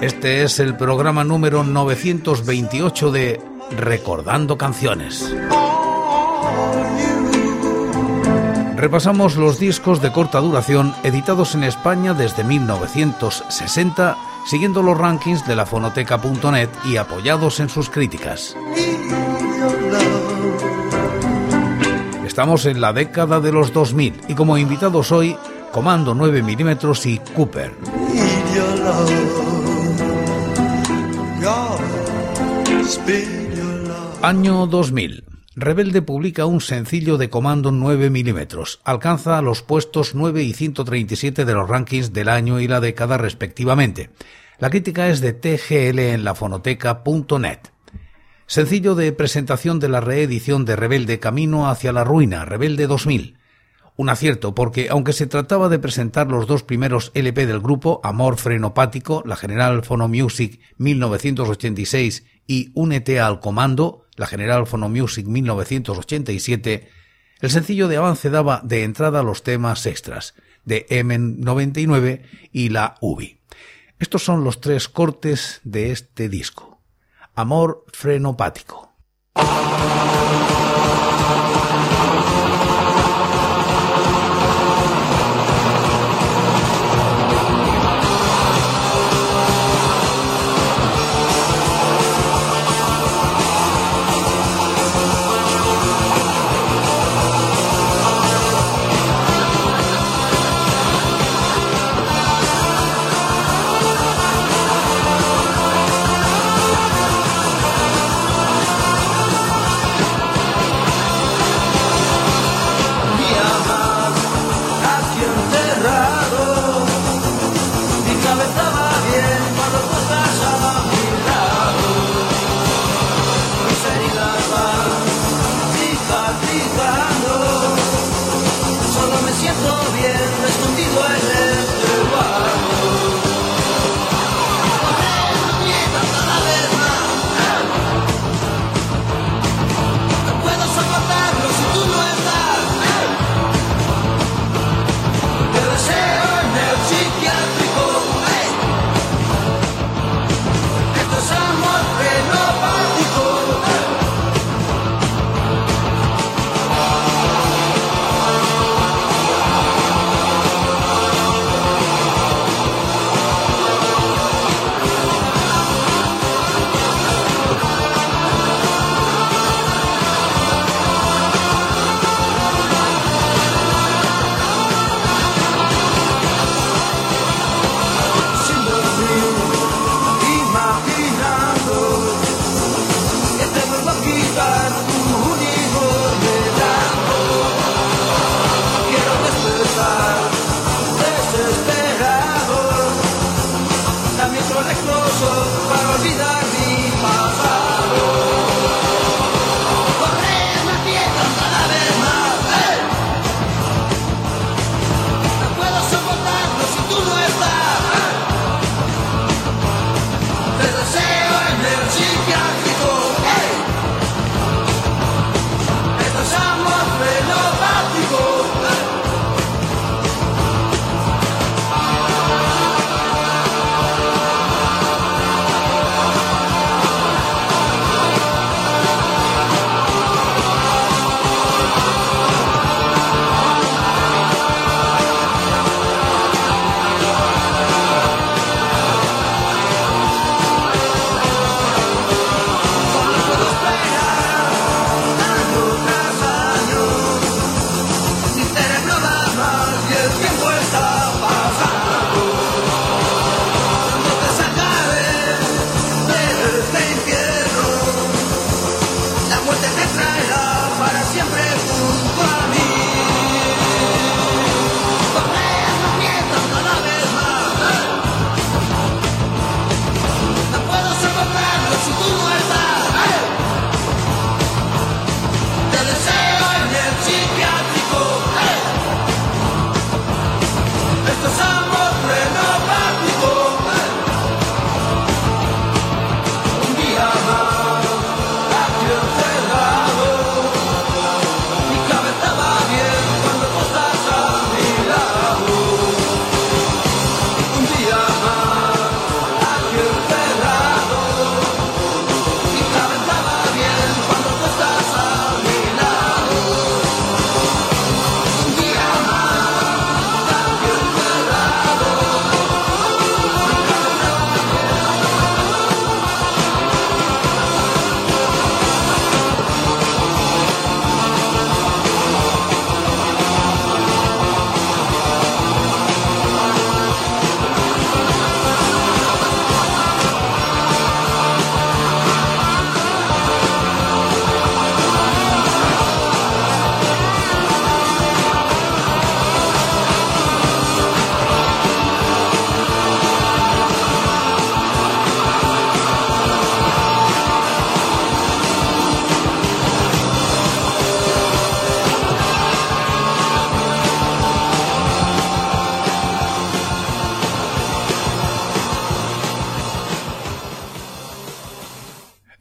Este es el programa número 928 de Recordando Canciones. Repasamos los discos de corta duración editados en España desde 1960, siguiendo los rankings de la fonoteca.net y apoyados en sus críticas. Estamos en la década de los 2000 y como invitados hoy, Comando 9 mm y Cooper. Año 2000. Rebelde publica un sencillo de comando 9 milímetros. Alcanza los puestos 9 y 137 de los rankings del año y la década respectivamente. La crítica es de TGL en la fonoteca.net. Sencillo de presentación de la reedición de Rebelde Camino hacia la Ruina, Rebelde 2000. Un acierto porque, aunque se trataba de presentar los dos primeros LP del grupo, Amor Frenopático, la General Phono Music 1986 y Únete al Comando, la General Phono Music 1987, el sencillo de avance daba de entrada los temas extras de M99 y la UBI. Estos son los tres cortes de este disco. Amor Frenopático.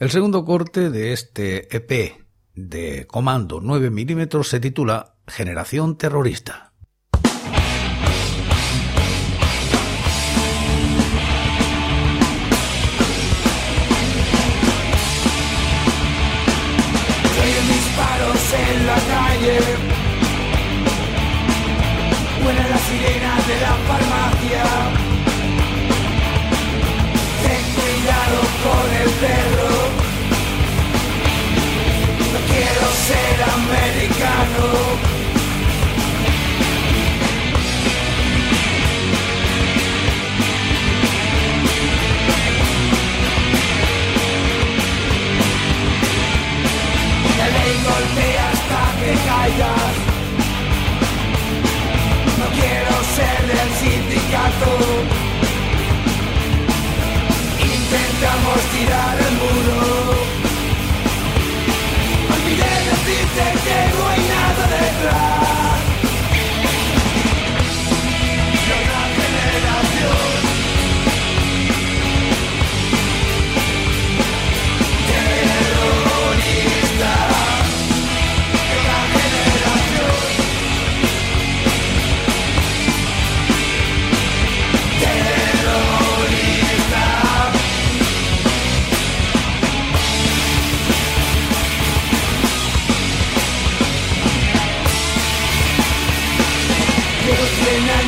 El segundo corte de este EP de comando 9 mm se titula Generación Terrorista. en la calle. Huele la sirena de la farmacia. cuidado con el perro. Quiero ser americano. Golpea hasta que caigas. No quiero ser del sindicato intentamos tirar el muro. Decirte que no hay nada detrás.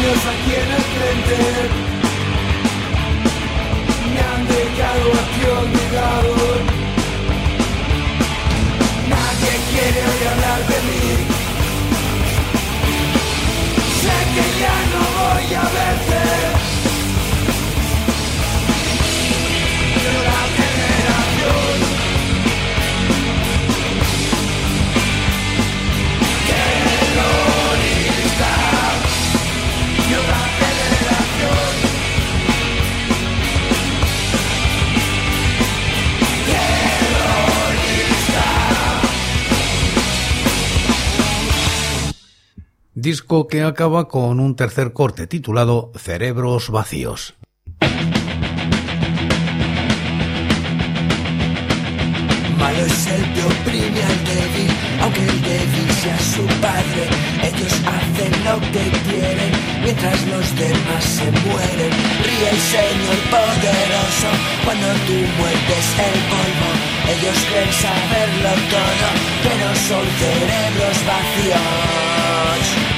Aquí en el disco que acaba con un tercer corte titulado Cerebros Vacíos. Malo es el que oprime al débil, aunque el débil sea su padre. Ellos hacen lo que quieren, mientras los demás se mueren. Ríe el Señor poderoso cuando tú muertes el polvo. Ellos creen saberlo todo, pero son cerebros vacíos.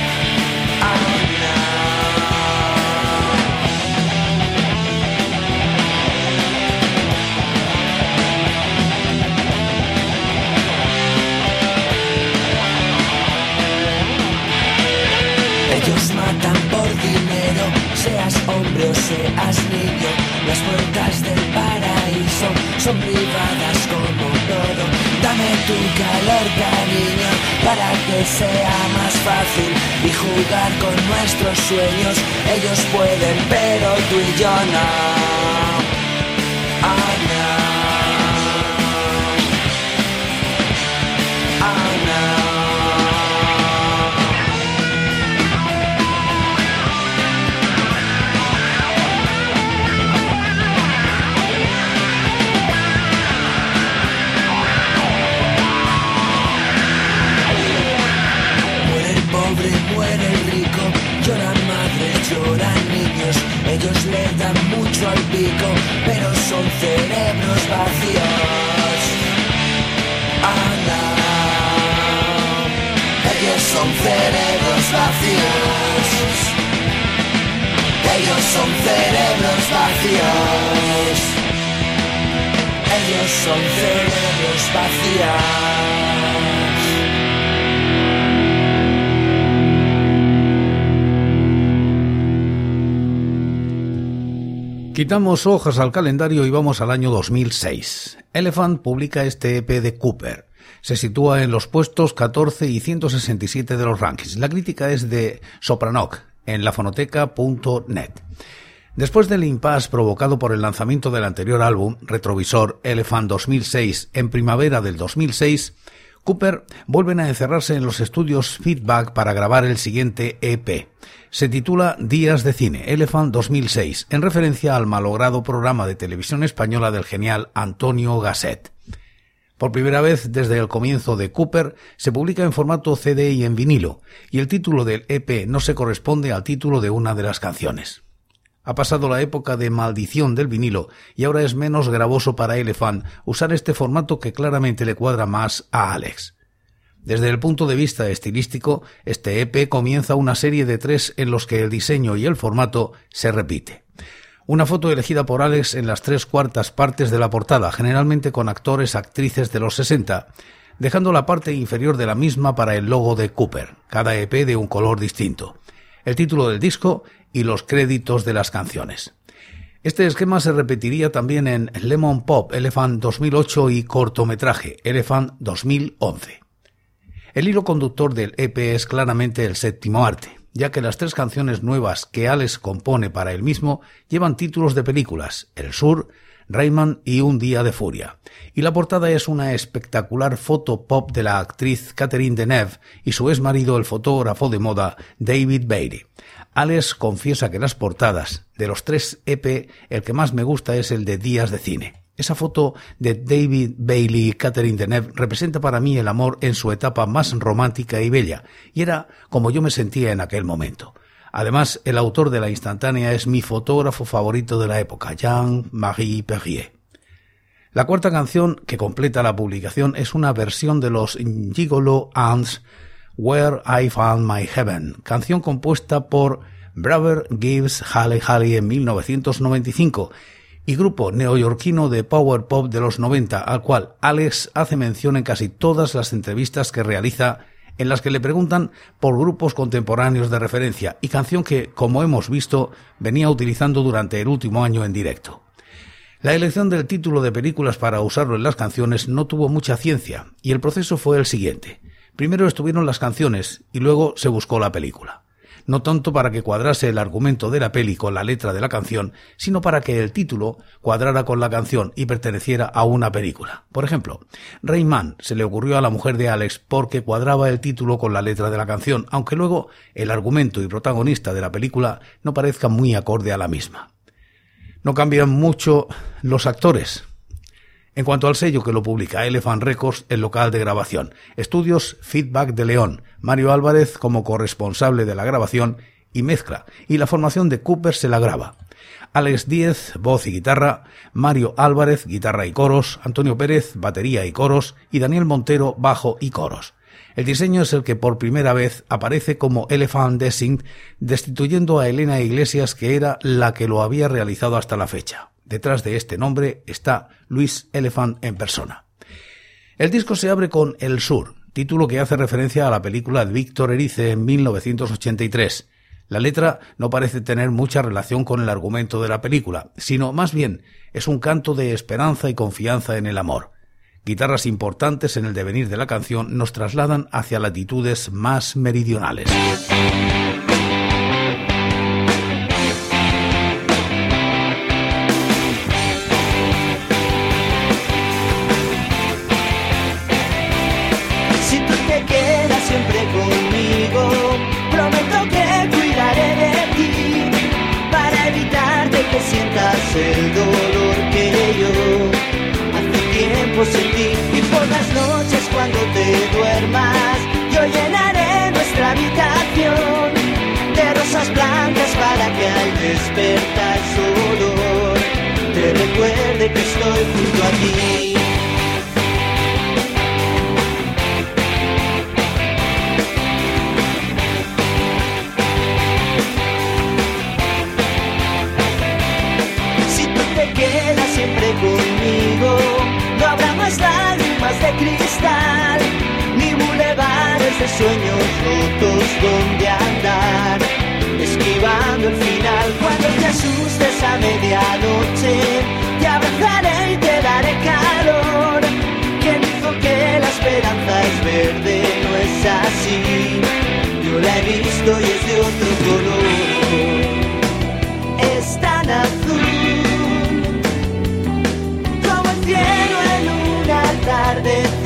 Hombre o seas niño. Las puertas del paraíso son privadas como todo. Dame tu calor, cariño, para que sea más fácil y jugar con nuestros sueños. Ellos pueden, pero tú y yo no. Ah, Quitamos hojas al calendario y vamos al año 2006. Elephant publica este EP de Cooper. Se sitúa en los puestos 14 y 167 de los rankings. La crítica es de Sopranoc en lafonoteca.net. Después del impasse provocado por el lanzamiento del anterior álbum, Retrovisor Elephant 2006, en primavera del 2006, Cooper vuelven a encerrarse en los estudios Feedback para grabar el siguiente EP. Se titula Días de Cine, Elephant 2006, en referencia al malogrado programa de televisión española del genial Antonio Gasset. Por primera vez desde el comienzo de Cooper se publica en formato CD y en vinilo, y el título del EP no se corresponde al título de una de las canciones. Ha pasado la época de maldición del vinilo y ahora es menos gravoso para Elephant usar este formato que claramente le cuadra más a Alex. Desde el punto de vista estilístico, este EP comienza una serie de tres en los que el diseño y el formato se repite. Una foto elegida por Alex en las tres cuartas partes de la portada, generalmente con actores, actrices de los 60, dejando la parte inferior de la misma para el logo de Cooper, cada EP de un color distinto, el título del disco y los créditos de las canciones. Este esquema se repetiría también en Lemon Pop Elephant 2008 y cortometraje Elephant 2011. El hilo conductor del EP es claramente el séptimo arte ya que las tres canciones nuevas que Alex compone para él mismo llevan títulos de películas, El Sur, Rayman y Un Día de Furia. Y la portada es una espectacular foto pop de la actriz Catherine Deneuve y su ex marido, el fotógrafo de moda David Bailey. Alex confiesa que las portadas de los tres EP, el que más me gusta es el de Días de Cine. Esa foto de David Bailey y Catherine Deneuve representa para mí el amor en su etapa más romántica y bella, y era como yo me sentía en aquel momento. Además, el autor de la instantánea es mi fotógrafo favorito de la época, Jean-Marie Perrier. La cuarta canción que completa la publicación es una versión de los Gigolo Ants Where I Found My Heaven, canción compuesta por Brother Gibbs Halley Halley en 1995 y grupo neoyorquino de power pop de los 90, al cual Alex hace mención en casi todas las entrevistas que realiza en las que le preguntan por grupos contemporáneos de referencia y canción que, como hemos visto, venía utilizando durante el último año en directo. La elección del título de películas para usarlo en las canciones no tuvo mucha ciencia, y el proceso fue el siguiente. Primero estuvieron las canciones y luego se buscó la película no tanto para que cuadrase el argumento de la peli con la letra de la canción, sino para que el título cuadrara con la canción y perteneciera a una película. Por ejemplo, Rayman se le ocurrió a la mujer de Alex porque cuadraba el título con la letra de la canción, aunque luego el argumento y protagonista de la película no parezca muy acorde a la misma. No cambian mucho los actores, en cuanto al sello que lo publica, Elephant Records, el local de grabación. Estudios Feedback de León. Mario Álvarez como corresponsable de la grabación y mezcla. Y la formación de Cooper se la graba. Alex Díez, voz y guitarra, Mario Álvarez, guitarra y coros, Antonio Pérez, batería y coros, y Daniel Montero, bajo y coros. El diseño es el que por primera vez aparece como Elephant Design, destituyendo a Elena Iglesias, que era la que lo había realizado hasta la fecha. Detrás de este nombre está Luis Elephant en persona. El disco se abre con El Sur, título que hace referencia a la película de Víctor Erice en 1983. La letra no parece tener mucha relación con el argumento de la película, sino más bien es un canto de esperanza y confianza en el amor. Guitarras importantes en el devenir de la canción nos trasladan hacia latitudes más meridionales. Sueños rotos donde andar. Esquivando el final cuando te asustes a medianoche, te abrazaré y te daré calor. Quien dijo que la esperanza es verde no es así. Yo la he visto y es de otro color. Es tan azul cielo en un atardecer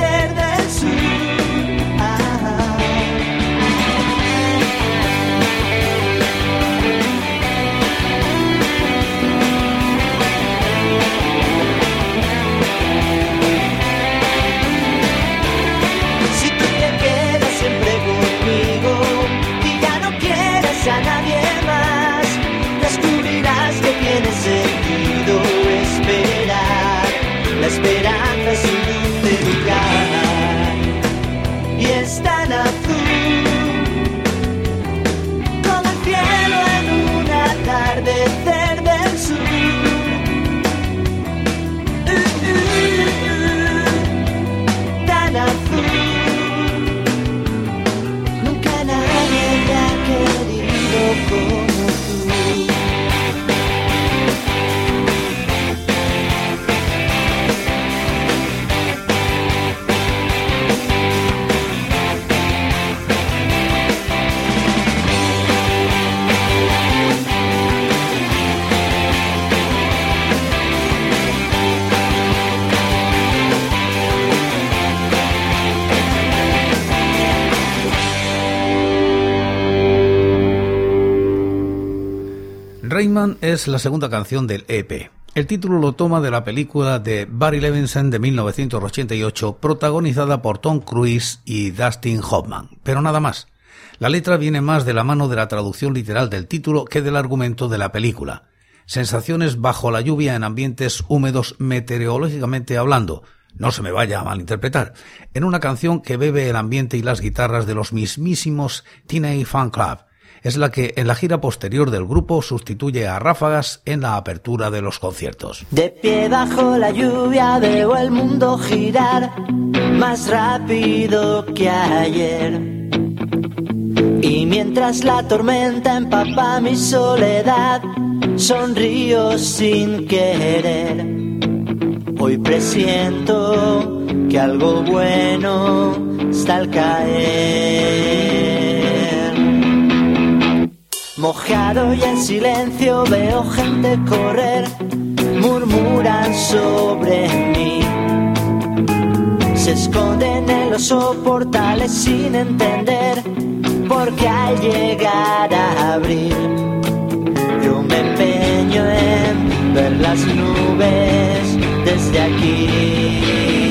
Rayman es la segunda canción del EP. El título lo toma de la película de Barry Levinson de 1988, protagonizada por Tom Cruise y Dustin Hoffman, pero nada más. La letra viene más de la mano de la traducción literal del título que del argumento de la película. Sensaciones bajo la lluvia en ambientes húmedos meteorológicamente hablando, no se me vaya a malinterpretar, en una canción que bebe el ambiente y las guitarras de los mismísimos Teenage Fan Club, es la que en la gira posterior del grupo sustituye a Ráfagas en la apertura de los conciertos. De pie bajo la lluvia veo el mundo girar más rápido que ayer. Y mientras la tormenta empapa mi soledad, sonrío sin querer. Hoy presiento que algo bueno está al caer. Mojado y en silencio veo gente correr, murmuran sobre mí. Se esconden en los soportales sin entender por qué al llegar a abrir. Yo me empeño en ver las nubes desde aquí.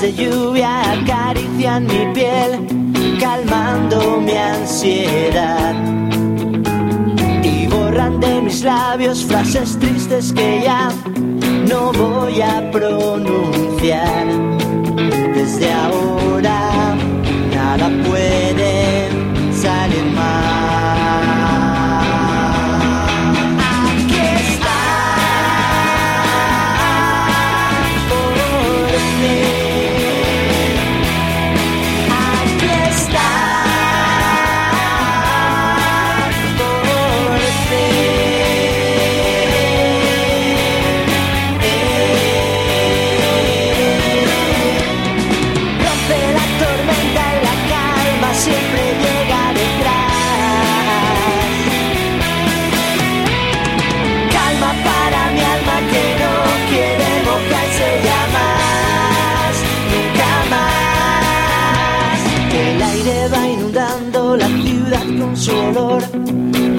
De lluvia acarician mi piel, calmando mi ansiedad. Y borran de mis labios frases tristes que ya no voy a pronunciar. Desde ahora nada puede salir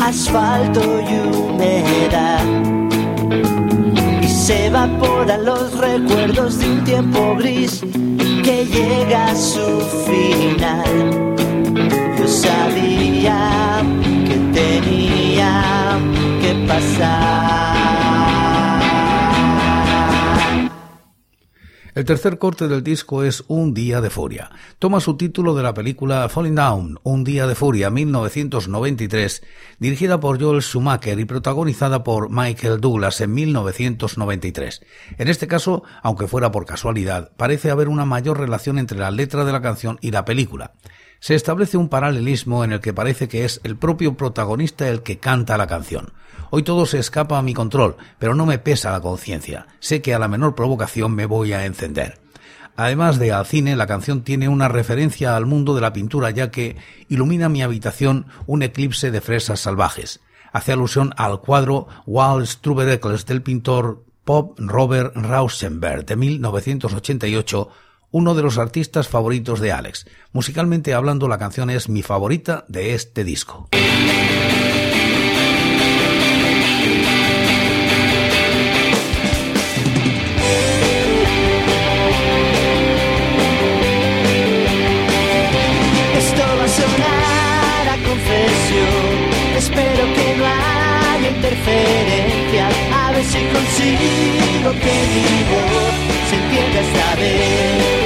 asfalto y humedad. Y se evaporan los recuerdos de un tiempo gris que llega a su final. Yo sabía que tenía que pasar. El tercer corte del disco es Un día de furia. Toma su título de la película Falling Down, Un día de furia, 1993, dirigida por Joel Schumacher y protagonizada por Michael Douglas en 1993. En este caso, aunque fuera por casualidad, parece haber una mayor relación entre la letra de la canción y la película se establece un paralelismo en el que parece que es el propio protagonista el que canta la canción. Hoy todo se escapa a mi control, pero no me pesa la conciencia. Sé que a la menor provocación me voy a encender. Además de al cine, la canción tiene una referencia al mundo de la pintura ya que ilumina mi habitación un eclipse de fresas salvajes. Hace alusión al cuadro Wild Strawberry del pintor Pop Robert Rauschenberg de 1988 uno de los artistas favoritos de Alex. Musicalmente hablando, la canción es mi favorita de este disco. Esto va a sonar a confesión. Espero que no haya interferencia. A ver si consigo que mi voz se entienda esta vez.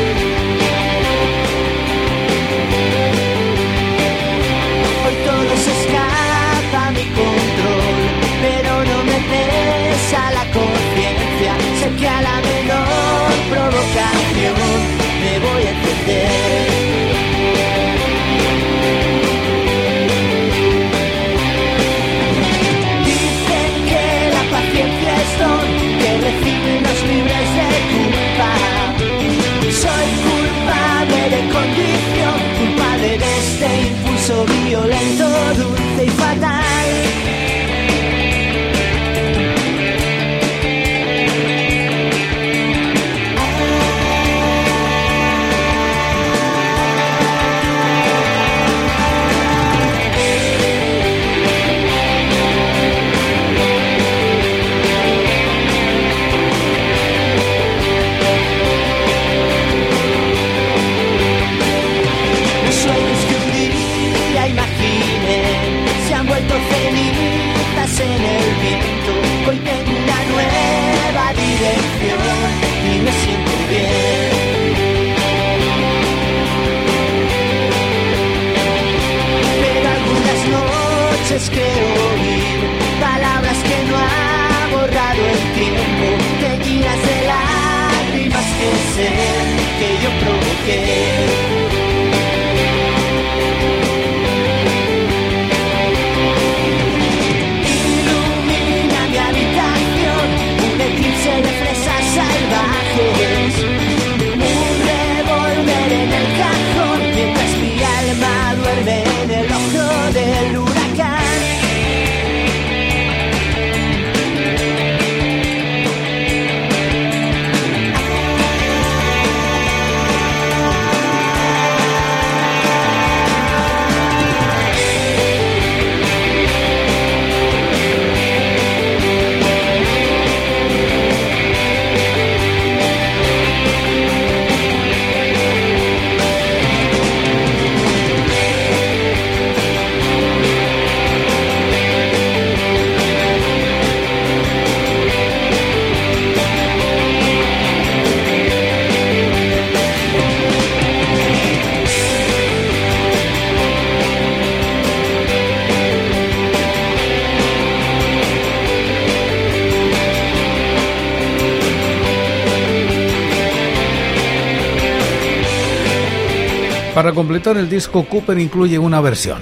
Para completar el disco, Cooper incluye una versión.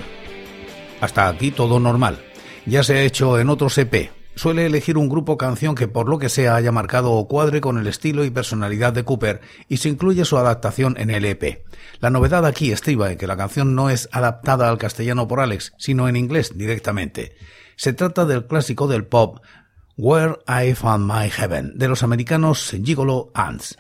Hasta aquí todo normal. Ya se ha hecho en otros EP. Suele elegir un grupo canción que por lo que sea haya marcado o cuadre con el estilo y personalidad de Cooper y se incluye su adaptación en el EP. La novedad aquí estriba en que la canción no es adaptada al castellano por Alex, sino en inglés directamente. Se trata del clásico del pop Where I Found My Heaven de los americanos Gigolo Ants.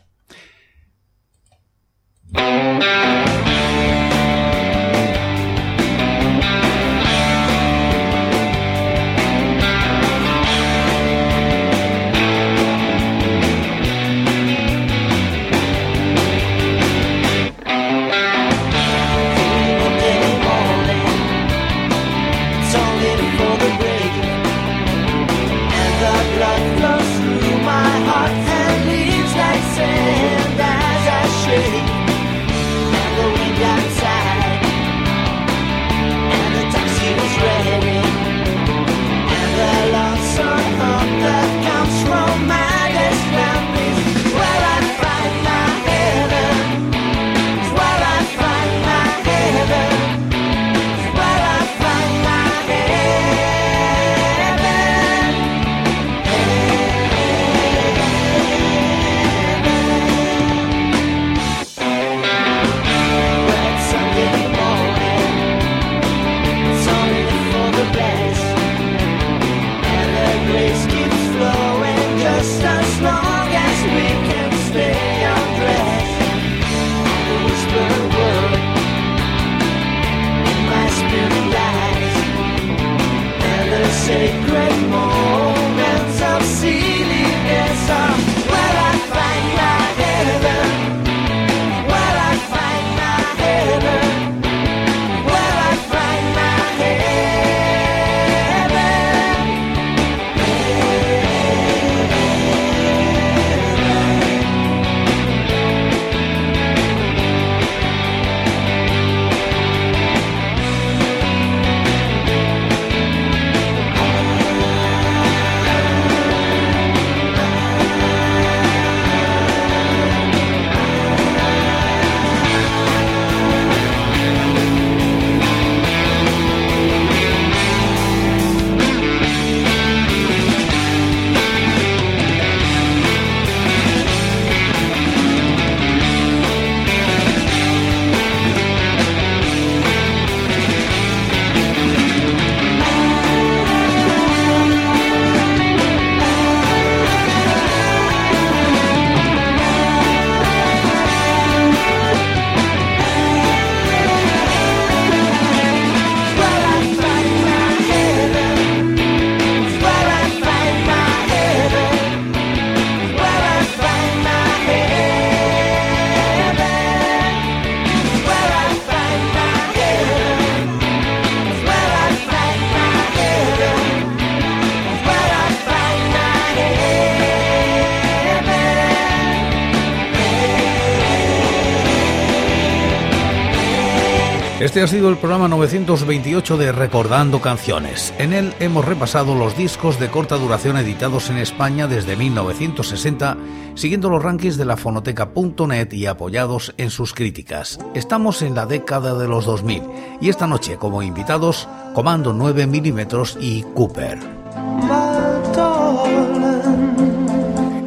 Este ha sido el programa 928 de Recordando Canciones. En él hemos repasado los discos de corta duración editados en España desde 1960, siguiendo los rankings de la fonoteca.net y apoyados en sus críticas. Estamos en la década de los 2000 y esta noche como invitados Comando 9 milímetros y Cooper.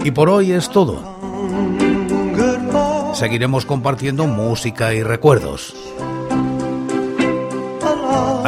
Y por hoy es todo. Seguiremos compartiendo música y recuerdos